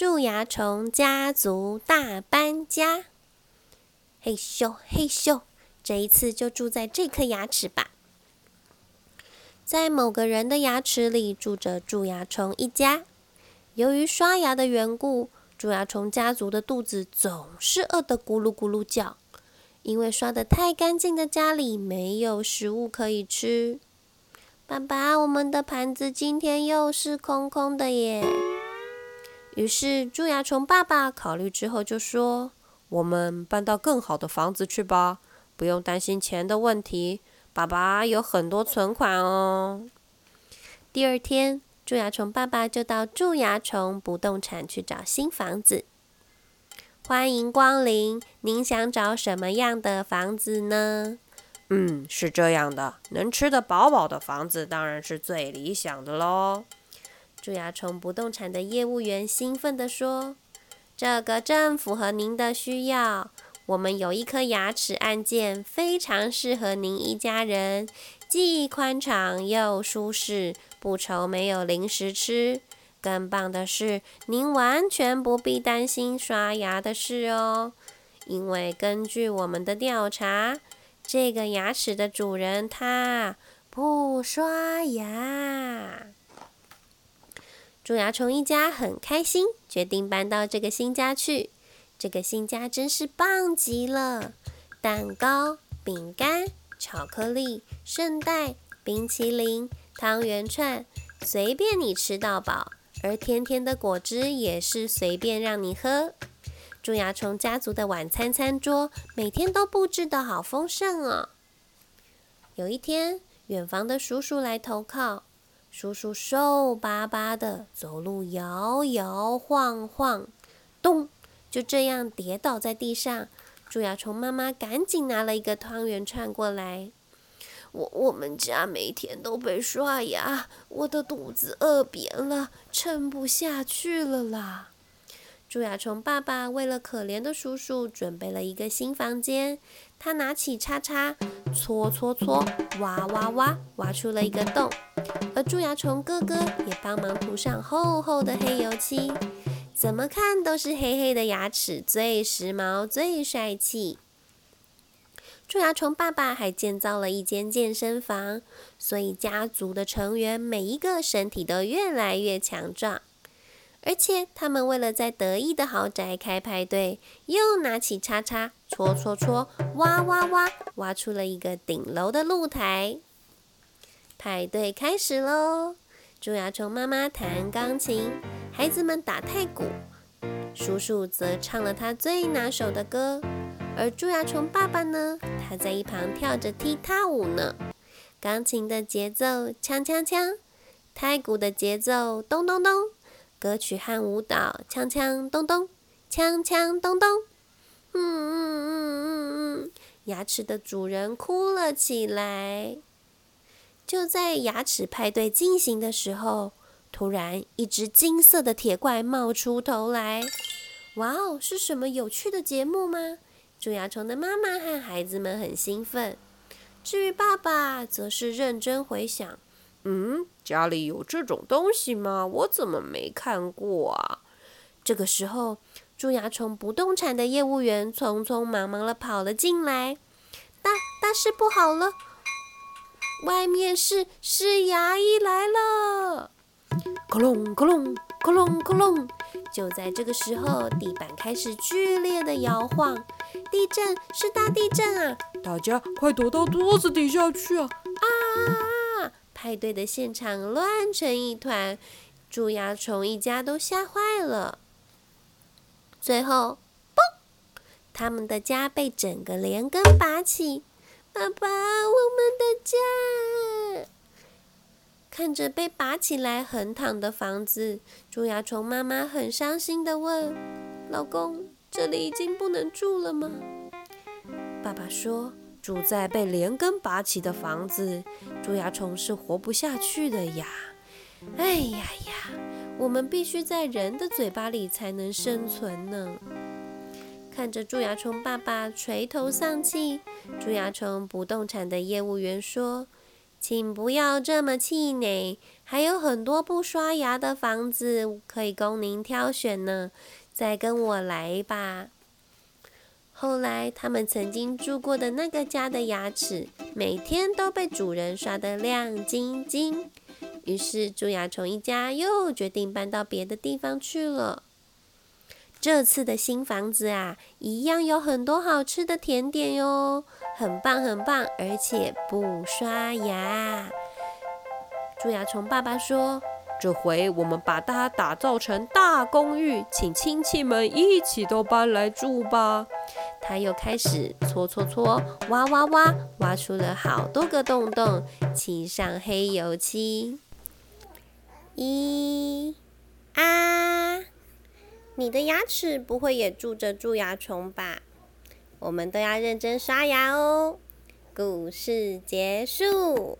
蛀牙虫家族大搬家。嘿咻嘿咻，这一次就住在这颗牙齿吧。在某个人的牙齿里住着蛀牙虫一家。由于刷牙的缘故，蛀牙虫家族的肚子总是饿得咕噜咕噜叫。因为刷得太干净的家里没有食物可以吃。爸爸，我们的盘子今天又是空空的耶。于是蛀牙虫爸爸考虑之后就说：“我们搬到更好的房子去吧，不用担心钱的问题。爸爸有很多存款哦。”第二天，蛀牙虫爸爸就到蛀牙虫不动产去找新房子。欢迎光临，您想找什么样的房子呢？嗯，是这样的，能吃得饱饱的房子当然是最理想的喽。蛀牙虫不动产的业务员兴奋地说：“这个正符合您的需要。我们有一颗牙齿按键，非常适合您一家人，既宽敞又舒适，不愁没有零食吃。”更棒的是，您完全不必担心刷牙的事哦，因为根据我们的调查，这个牙齿的主人他不刷牙。蛀牙虫一家很开心，决定搬到这个新家去。这个新家真是棒极了，蛋糕、饼干、巧克力、圣代、冰淇淋、汤圆串，随便你吃到饱。而甜甜的果汁也是随便让你喝。蛀牙虫家族的晚餐餐桌每天都布置得好丰盛哦。有一天，远房的叔叔来投靠。叔叔瘦巴巴的，走路摇摇晃晃，咚，就这样跌倒在地上。蛀牙虫妈妈赶紧拿了一个汤圆串过来。我我们家每天都被刷牙，我的肚子饿扁了，撑不下去了啦！蛀牙虫爸爸为了可怜的叔叔准备了一个新房间，他拿起叉叉，搓搓搓，挖挖挖，挖出了一个洞。而蛀牙虫哥哥也帮忙涂上厚厚的黑油漆，怎么看都是黑黑的牙齿最时髦、最帅气。蛀牙虫爸爸还建造了一间健身房，所以家族的成员每一个身体都越来越强壮。而且他们为了在得意的豪宅开派对，又拿起叉叉戳戳戳，挖挖挖，挖出了一个顶楼的露台。派对开始喽！蛀牙虫妈妈弹钢琴，孩子们打太鼓，叔叔则唱了他最拿手的歌。而蛀牙虫爸爸呢？他在一旁跳着踢踏舞呢。钢琴的节奏锵锵锵，太鼓的节奏咚咚咚，歌曲和舞蹈锵锵咚咚，锵锵咚咚。嗯嗯嗯嗯嗯，牙齿的主人哭了起来。就在牙齿派对进行的时候，突然一只金色的铁怪冒出头来。哇哦，是什么有趣的节目吗？蛀牙虫的妈妈和孩子们很兴奋，至于爸爸，则是认真回想：“嗯，家里有这种东西吗？我怎么没看过啊？”这个时候，蛀牙虫不动产的业务员匆匆忙忙的跑了进来：“大大事不好了！外面是是牙医来了！”咕隆咕隆咕隆咕隆。就在这个时候，地板开始剧烈的摇晃，地震是大地震啊！大家快躲到桌子底下去啊！啊！派对的现场乱成一团，蛀牙虫一家都吓坏了。最后，嘣！他们的家被整个连根拔起，爸爸，我们的家！看着被拔起来横躺的房子，蛀牙虫妈妈很伤心的问：“老公，这里已经不能住了吗？”爸爸说：“住在被连根拔起的房子，蛀牙虫是活不下去的呀！哎呀呀，我们必须在人的嘴巴里才能生存呢。”看着蛀牙虫爸爸垂头丧气，蛀牙虫不动产的业务员说。请不要这么气馁，还有很多不刷牙的房子可以供您挑选呢。再跟我来吧。后来，他们曾经住过的那个家的牙齿，每天都被主人刷得亮晶晶。于是，蛀牙虫一家又决定搬到别的地方去了。这次的新房子啊，一样有很多好吃的甜点哟，很棒很棒，而且不刷牙。蛀牙虫爸爸说：“这回我们把它打造成大公寓，请亲戚们一起都搬来住吧。”他又开始搓搓搓，挖挖挖，挖出了好多个洞洞，漆上黑油漆。一啊！你的牙齿不会也住着蛀牙虫吧？我们都要认真刷牙哦。故事结束。